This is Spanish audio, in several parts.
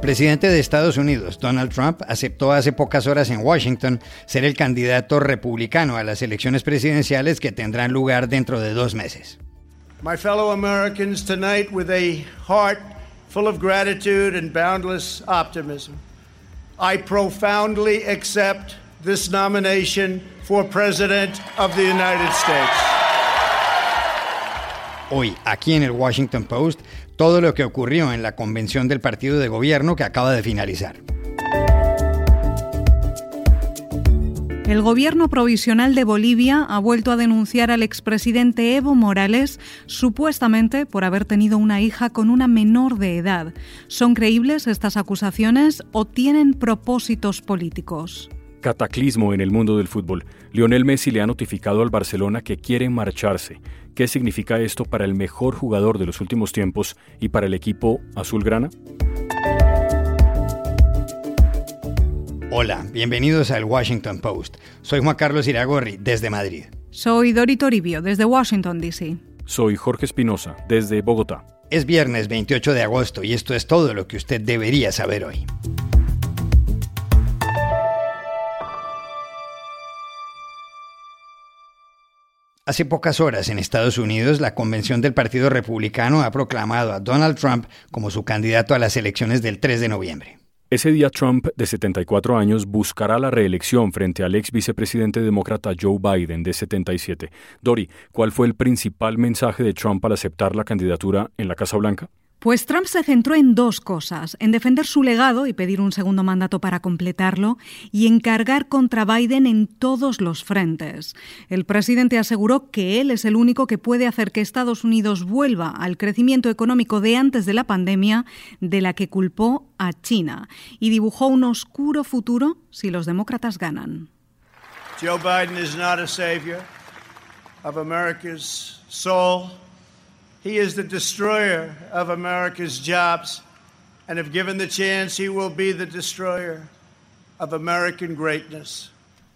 El presidente de Estados Unidos, Donald Trump, aceptó hace pocas horas en Washington ser el candidato republicano a las elecciones presidenciales que tendrán lugar dentro de dos meses. My fellow Americans, tonight with a heart full of gratitude and boundless optimism, I profoundly accept this nomination for President of the United States. Hoy, aquí en el Washington Post, todo lo que ocurrió en la convención del partido de gobierno que acaba de finalizar. El gobierno provisional de Bolivia ha vuelto a denunciar al expresidente Evo Morales supuestamente por haber tenido una hija con una menor de edad. ¿Son creíbles estas acusaciones o tienen propósitos políticos? Cataclismo en el mundo del fútbol. Lionel Messi le ha notificado al Barcelona que quiere marcharse. ¿Qué significa esto para el mejor jugador de los últimos tiempos y para el equipo azulgrana? Hola, bienvenidos al Washington Post. Soy Juan Carlos Iragorri, desde Madrid. Soy Dori Toribio, desde Washington, D.C. Soy Jorge Espinosa, desde Bogotá. Es viernes 28 de agosto y esto es todo lo que usted debería saber hoy. Hace pocas horas en Estados Unidos, la convención del Partido Republicano ha proclamado a Donald Trump como su candidato a las elecciones del 3 de noviembre. Ese día Trump, de 74 años, buscará la reelección frente al ex vicepresidente demócrata Joe Biden, de 77. Dori, ¿cuál fue el principal mensaje de Trump al aceptar la candidatura en la Casa Blanca? Pues Trump se centró en dos cosas, en defender su legado y pedir un segundo mandato para completarlo, y en cargar contra Biden en todos los frentes. El presidente aseguró que él es el único que puede hacer que Estados Unidos vuelva al crecimiento económico de antes de la pandemia, de la que culpó a China, y dibujó un oscuro futuro si los demócratas ganan. Joe Biden. He is the destroyer of America's jobs, and if given the chance, he will be the destroyer of American greatness.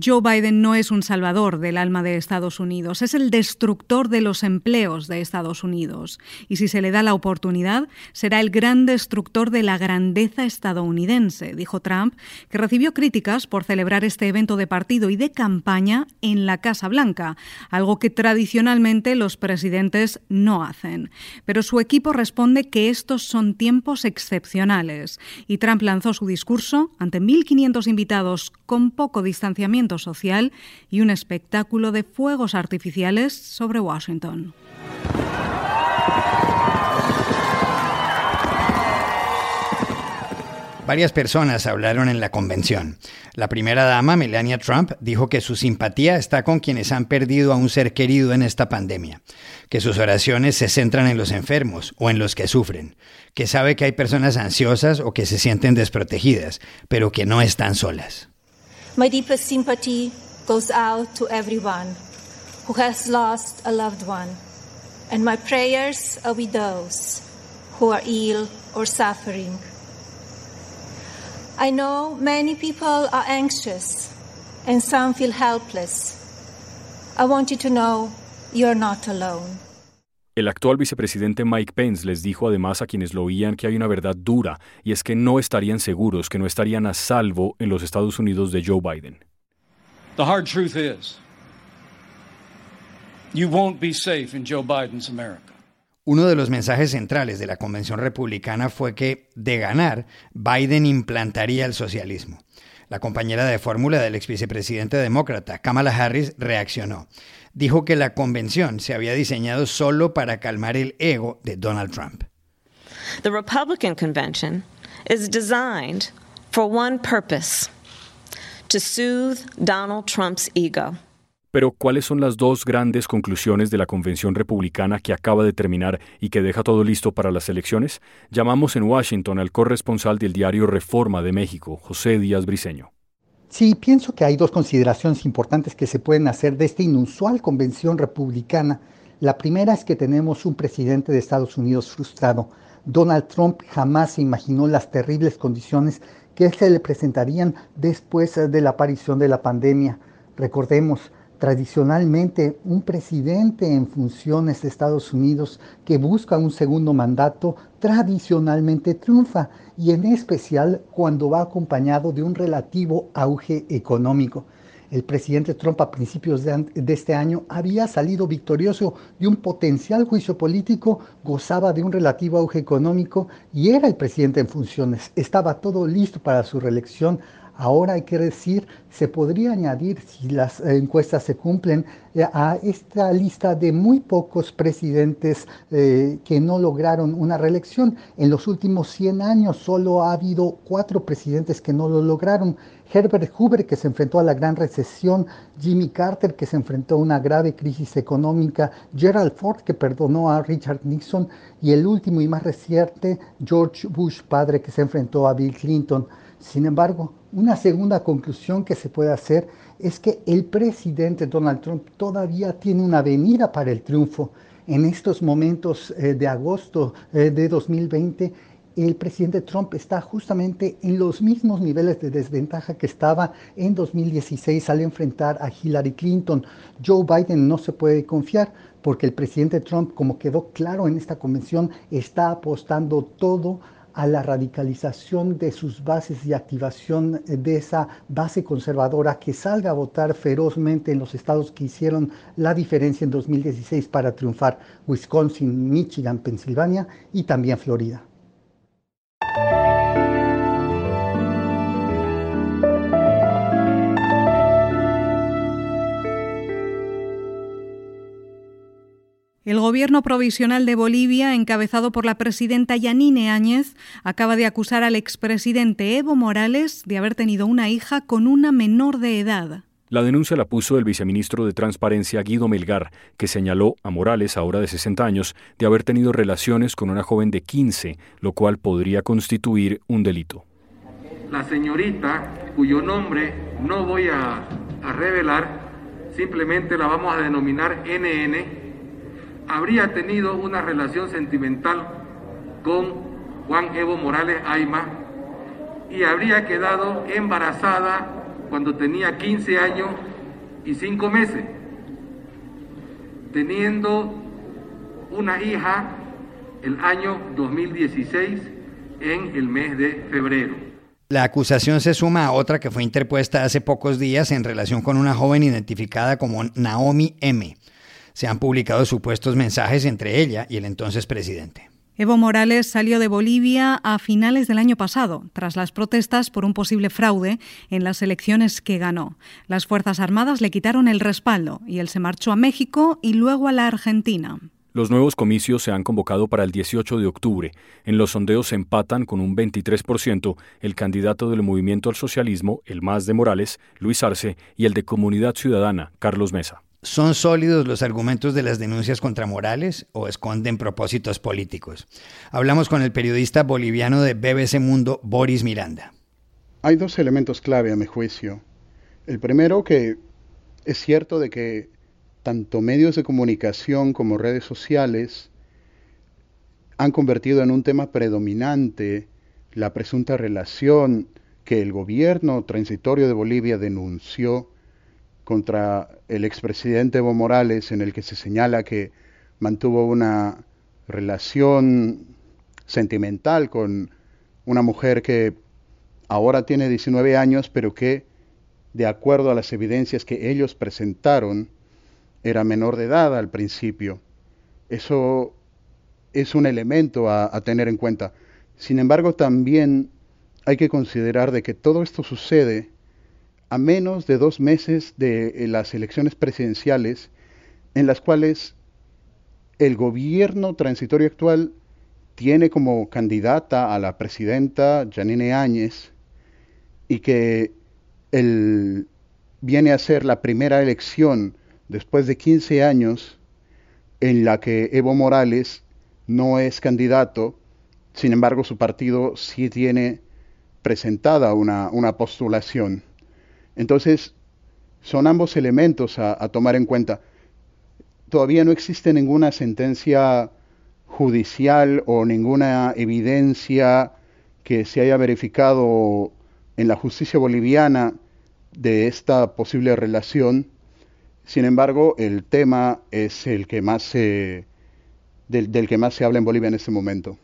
Joe Biden no es un salvador del alma de Estados Unidos, es el destructor de los empleos de Estados Unidos. Y si se le da la oportunidad, será el gran destructor de la grandeza estadounidense, dijo Trump, que recibió críticas por celebrar este evento de partido y de campaña en la Casa Blanca, algo que tradicionalmente los presidentes no hacen. Pero su equipo responde que estos son tiempos excepcionales. Y Trump lanzó su discurso ante 1.500 invitados con poco distanciamiento social y un espectáculo de fuegos artificiales sobre Washington. Varias personas hablaron en la convención. La primera dama, Melania Trump, dijo que su simpatía está con quienes han perdido a un ser querido en esta pandemia, que sus oraciones se centran en los enfermos o en los que sufren, que sabe que hay personas ansiosas o que se sienten desprotegidas, pero que no están solas. My deepest sympathy goes out to everyone who has lost a loved one, and my prayers are with those who are ill or suffering. I know many people are anxious and some feel helpless. I want you to know you're not alone. El actual vicepresidente Mike Pence les dijo además a quienes lo oían que hay una verdad dura, y es que no estarían seguros, que no estarían a salvo en los Estados Unidos de Joe Biden. The hard truth is, you won't be safe in Joe Biden's America. Uno de los mensajes centrales de la convención republicana fue que, de ganar, Biden implantaría el socialismo. La compañera de fórmula del ex vicepresidente demócrata, Kamala Harris, reaccionó dijo que la convención se había diseñado solo para calmar el ego de Donald Trump. The Republican convention is designed for one purpose, to soothe Donald Trump's ego. Pero ¿cuáles son las dos grandes conclusiones de la convención republicana que acaba de terminar y que deja todo listo para las elecciones? Llamamos en Washington al corresponsal del diario Reforma de México, José Díaz Briceño. Sí, pienso que hay dos consideraciones importantes que se pueden hacer de esta inusual convención republicana. La primera es que tenemos un presidente de Estados Unidos frustrado. Donald Trump jamás se imaginó las terribles condiciones que se le presentarían después de la aparición de la pandemia. Recordemos, Tradicionalmente, un presidente en funciones de Estados Unidos que busca un segundo mandato tradicionalmente triunfa y en especial cuando va acompañado de un relativo auge económico. El presidente Trump a principios de, este año había salido victorioso de un potencial juicio político, gozaba de un relativo auge económico y era el presidente en funciones. Estaba todo listo para su reelección Ahora hay que decir, se podría añadir, si las encuestas se cumplen, eh, a esta lista de muy pocos presidentes eh, que no lograron una reelección. En los últimos 100 años solo ha habido cuatro presidentes que no lo lograron. Herbert Hoover, que se enfrentó a la gran recesión, Jimmy Carter, que se enfrentó a una grave crisis económica, Gerald Ford, que perdonó a Richard Nixon, y el último y más reciente, George Bush, padre, que se enfrentó a Bill Clinton. Sin embargo, una segunda conclusión que se puede hacer es que el presidente Donald Trump todavía tiene una venida para el triunfo. En estos momentos eh, de agosto eh, de 2020, el presidente Trump está justamente en los mismos niveles de desventaja que estaba en 2016 al enfrentar a Hillary Clinton. Joe Biden no se puede confiar porque el presidente Trump, como quedó claro en esta convención, está apostando todo a la radicalización de sus bases y activación de esa base conservadora que salga a votar ferozmente en los estados que hicieron la diferencia en 2016 para triunfar, Wisconsin, Michigan, Pensilvania y también Florida. El gobierno provisional de Bolivia, encabezado por la presidenta Yanine Áñez, acaba de acusar al expresidente Evo Morales de haber tenido una hija con una menor de edad. La denuncia la puso el viceministro de Transparencia Guido Melgar, que señaló a Morales, ahora de 60 años, de haber tenido relaciones con una joven de 15, lo cual podría constituir un delito. La señorita, cuyo nombre no voy a, a revelar, simplemente la vamos a denominar NN, habría tenido una relación sentimental con Juan Evo Morales Aima y habría quedado embarazada cuando tenía 15 años y 5 meses, teniendo una hija el año 2016 en el mes de febrero. La acusación se suma a otra que fue interpuesta hace pocos días en relación con una joven identificada como Naomi M se han publicado supuestos mensajes entre ella y el entonces presidente. Evo Morales salió de Bolivia a finales del año pasado, tras las protestas por un posible fraude en las elecciones que ganó. Las Fuerzas Armadas le quitaron el respaldo y él se marchó a México y luego a la Argentina. Los nuevos comicios se han convocado para el 18 de octubre. En los sondeos se empatan con un 23% el candidato del Movimiento al Socialismo, el más de Morales, Luis Arce, y el de Comunidad Ciudadana, Carlos Mesa. ¿Son sólidos los argumentos de las denuncias contra Morales o esconden propósitos políticos? Hablamos con el periodista boliviano de BBC Mundo, Boris Miranda. Hay dos elementos clave a mi juicio. El primero que es cierto de que tanto medios de comunicación como redes sociales han convertido en un tema predominante la presunta relación que el gobierno transitorio de Bolivia denunció contra el expresidente Evo Morales en el que se señala que mantuvo una relación sentimental con una mujer que ahora tiene 19 años, pero que, de acuerdo a las evidencias que ellos presentaron, era menor de edad al principio. Eso es un elemento a, a tener en cuenta. Sin embargo, también hay que considerar de que todo esto sucede a menos de dos meses de eh, las elecciones presidenciales en las cuales el gobierno transitorio actual tiene como candidata a la presidenta Janine Áñez y que viene a ser la primera elección después de 15 años en la que Evo Morales no es candidato, sin embargo su partido sí tiene presentada una, una postulación. Entonces, son ambos elementos a, tomar en cuenta. Todavía no existe ninguna sentencia judicial o ninguna evidencia que se haya verificado en la justicia boliviana de esta posible relación. Sin embargo, el tema es el que más se, del, del que más se habla en Bolivia en este momento.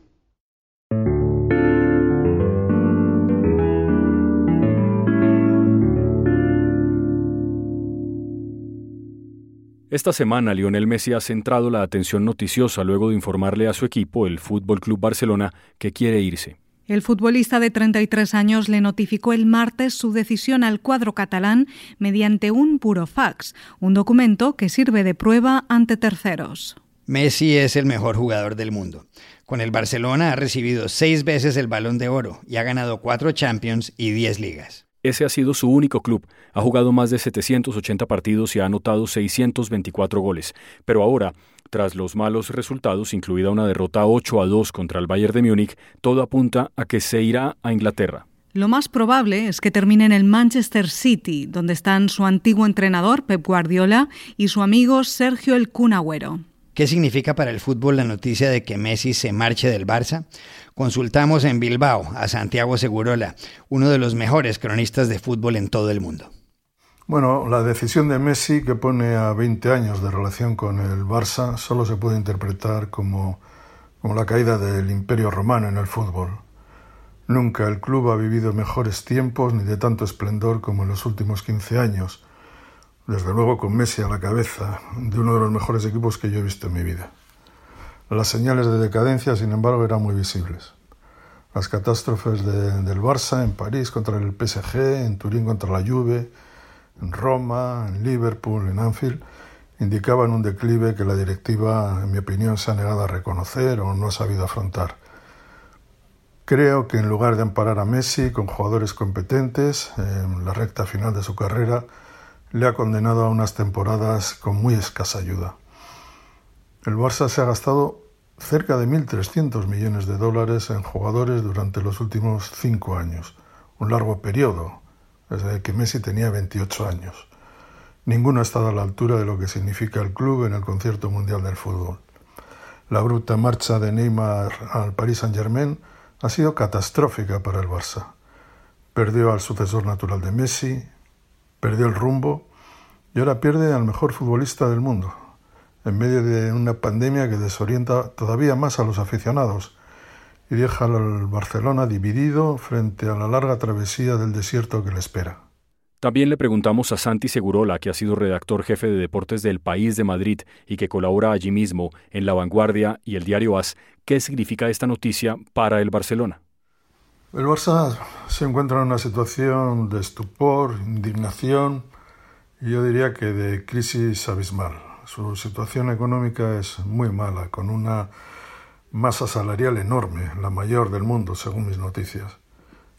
Esta semana Lionel Messi ha centrado la atención noticiosa luego de informarle a su equipo, el Fútbol Club Barcelona, que quiere irse. El futbolista de 33 años le notificó el martes su decisión al cuadro catalán mediante un puro fax, un documento que sirve de prueba ante terceros. Messi es el mejor jugador del mundo. Con el Barcelona ha recibido seis veces el balón de oro y ha ganado cuatro Champions y diez ligas. Ese ha sido su único club. Ha jugado más de 780 partidos y ha anotado 624 goles. Pero ahora, tras los malos resultados, incluida una derrota 8 a 2 contra el Bayern de Múnich, todo apunta a que se irá a Inglaterra. Lo más probable es que termine en el Manchester City, donde están su antiguo entrenador Pep Guardiola y su amigo Sergio El Cunagüero. ¿Qué significa para el fútbol la noticia de que Messi se marche del Barça? Consultamos en Bilbao a Santiago Segurola, uno de los mejores cronistas de fútbol en todo el mundo. Bueno, la decisión de Messi, que pone a 20 años de relación con el Barça, solo se puede interpretar como, como la caída del imperio romano en el fútbol. Nunca el club ha vivido mejores tiempos ni de tanto esplendor como en los últimos 15 años, desde luego con Messi a la cabeza de uno de los mejores equipos que yo he visto en mi vida. Las señales de decadencia, sin embargo, eran muy visibles. Las catástrofes del Barça en París contra el PSG, en Turín contra la Juve, en Roma, en Liverpool, en Anfield, indicaban un declive que la directiva, en mi opinión, se ha negado a reconocer o no ha sabido afrontar. Creo que en lugar de amparar a Messi con jugadores competentes en la recta final de su carrera, le ha condenado a unas temporadas con muy escasa ayuda. El Barça se ha gastado cerca de 1.300 millones de dólares en jugadores durante los últimos cinco años, un largo periodo, desde que Messi tenía 28 años. Ninguno ha estado a la altura de lo que significa el club en el concierto mundial del fútbol. La bruta marcha de Neymar al Paris Saint-Germain ha sido catastrófica para el Barça. Perdió al sucesor natural de Messi, perdió el rumbo y ahora pierde al mejor futbolista del mundo, en medio de una pandemia que desorienta todavía más a los aficionados y deja al Barcelona dividido frente a la larga travesía del desierto que le espera. También le preguntamos a Santi Segurola, que ha sido redactor jefe de deportes del País de Madrid y que colabora allí mismo en La Vanguardia y el diario AS, qué significa esta noticia para el Barcelona. El Barça se encuentra en una situación de estupor, indignación y yo diría que de crisis abismal. Su situación económica es muy mala, con una masa salarial enorme, la mayor del mundo, según mis noticias.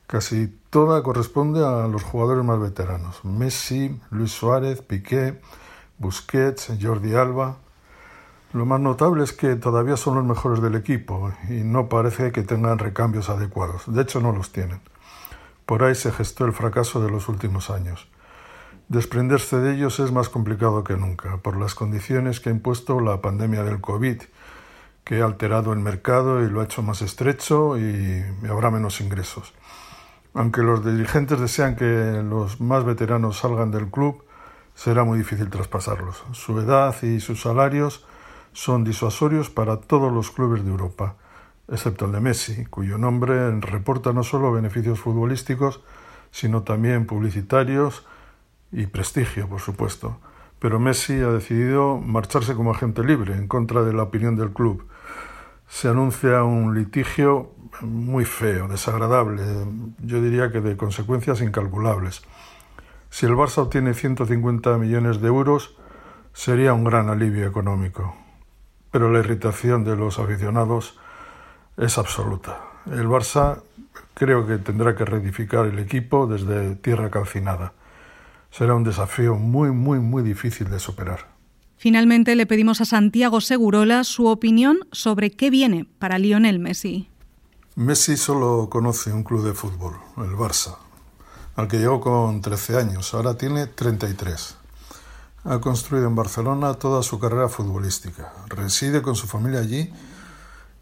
Casi toda corresponde a los jugadores más veteranos. Messi, Luis Suárez, Piqué, Busquets, Jordi Alba. Lo más notable es que todavía son los mejores del equipo y no parece que tengan recambios adecuados. De hecho, no los tienen. Por ahí se gestó el fracaso de los últimos años. Desprenderse de ellos es más complicado que nunca, por las condiciones que ha impuesto la pandemia del COVID, que ha alterado el mercado y lo ha hecho más estrecho y habrá menos ingresos. Aunque los dirigentes desean que los más veteranos salgan del club, será muy difícil traspasarlos. Su edad y sus salarios son disuasorios para todos los clubes de Europa, excepto el de Messi, cuyo nombre reporta no solo beneficios futbolísticos, sino también publicitarios y prestigio, por supuesto. Pero Messi ha decidido marcharse como agente libre, en contra de la opinión del club. Se anuncia un litigio muy feo, desagradable, yo diría que de consecuencias incalculables. Si el Barça obtiene 150 millones de euros, sería un gran alivio económico pero la irritación de los aficionados es absoluta. El Barça creo que tendrá que reedificar el equipo desde tierra calcinada. Será un desafío muy, muy, muy difícil de superar. Finalmente le pedimos a Santiago Segurola su opinión sobre qué viene para Lionel Messi. Messi solo conoce un club de fútbol, el Barça, al que llegó con 13 años, ahora tiene 33. Ha construido en Barcelona toda su carrera futbolística. Reside con su familia allí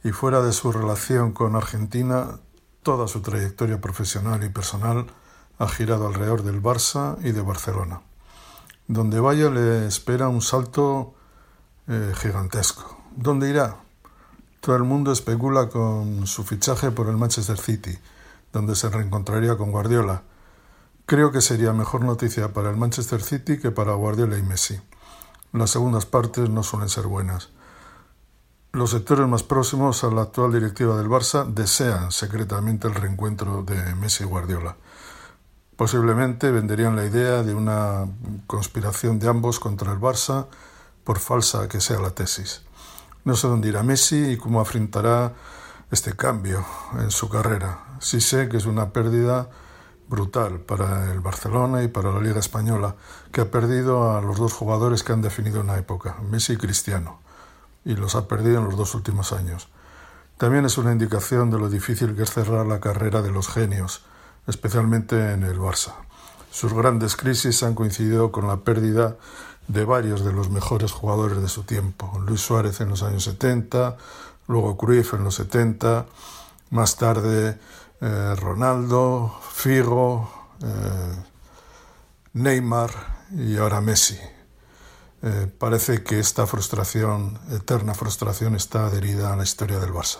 y fuera de su relación con Argentina, toda su trayectoria profesional y personal ha girado alrededor del Barça y de Barcelona. Donde vaya le espera un salto eh, gigantesco. ¿Dónde irá? Todo el mundo especula con su fichaje por el Manchester City, donde se reencontraría con Guardiola. Creo que sería mejor noticia para el Manchester City que para Guardiola y Messi. Las segundas partes no suelen ser buenas. Los sectores más próximos a la actual directiva del Barça desean secretamente el reencuentro de Messi y Guardiola. Posiblemente venderían la idea de una conspiración de ambos contra el Barça, por falsa que sea la tesis. No sé dónde irá Messi y cómo afrontará este cambio en su carrera. Sí sé que es una pérdida brutal para el Barcelona y para la Liga Española, que ha perdido a los dos jugadores que han definido una época, Messi y Cristiano, y los ha perdido en los dos últimos años. También es una indicación de lo difícil que es cerrar la carrera de los genios, especialmente en el Barça. Sus grandes crisis han coincidido con la pérdida de varios de los mejores jugadores de su tiempo. Luis Suárez en los años 70, luego Cruyff en los 70, más tarde eh, Ronaldo, Figo, eh, Neymar y ahora Messi. Eh, parece que esta frustración, eterna frustración, está adherida a la historia del Barça.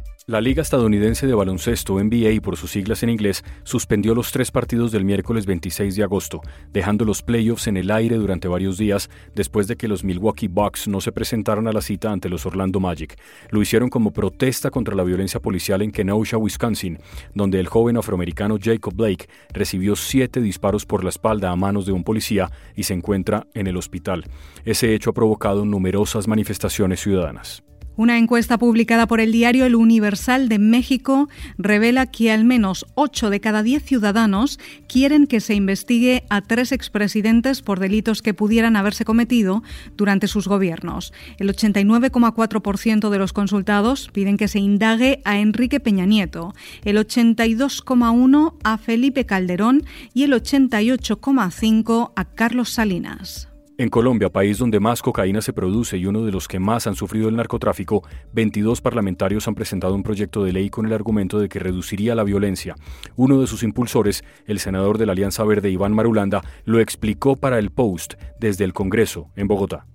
La Liga Estadounidense de Baloncesto, NBA por sus siglas en inglés, suspendió los tres partidos del miércoles 26 de agosto, dejando los playoffs en el aire durante varios días después de que los Milwaukee Bucks no se presentaran a la cita ante los Orlando Magic. Lo hicieron como protesta contra la violencia policial en Kenosha, Wisconsin, donde el joven afroamericano Jacob Blake recibió siete disparos por la espalda a manos de un policía y se encuentra en el hospital. Ese hecho ha provocado numerosas manifestaciones ciudadanas. Una encuesta publicada por el diario El Universal de México revela que al menos 8 de cada 10 ciudadanos quieren que se investigue a tres expresidentes por delitos que pudieran haberse cometido durante sus gobiernos. El 89,4% de los consultados piden que se indague a Enrique Peña Nieto, el 82,1% a Felipe Calderón y el 88,5% a Carlos Salinas. En Colombia, país donde más cocaína se produce y uno de los que más han sufrido el narcotráfico, 22 parlamentarios han presentado un proyecto de ley con el argumento de que reduciría la violencia. Uno de sus impulsores, el senador de la Alianza Verde, Iván Marulanda, lo explicó para el Post desde el Congreso en Bogotá.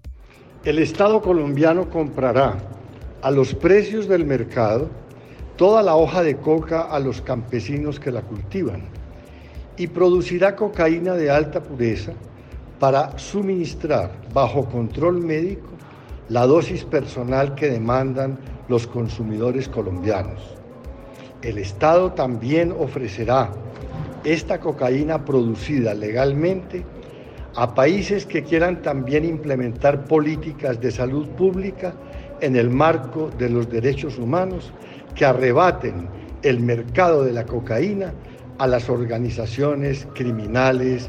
El Estado colombiano comprará a los precios del mercado toda la hoja de coca a los campesinos que la cultivan y producirá cocaína de alta pureza para suministrar bajo control médico la dosis personal que demandan los consumidores colombianos. El Estado también ofrecerá esta cocaína producida legalmente a países que quieran también implementar políticas de salud pública en el marco de los derechos humanos que arrebaten el mercado de la cocaína a las organizaciones criminales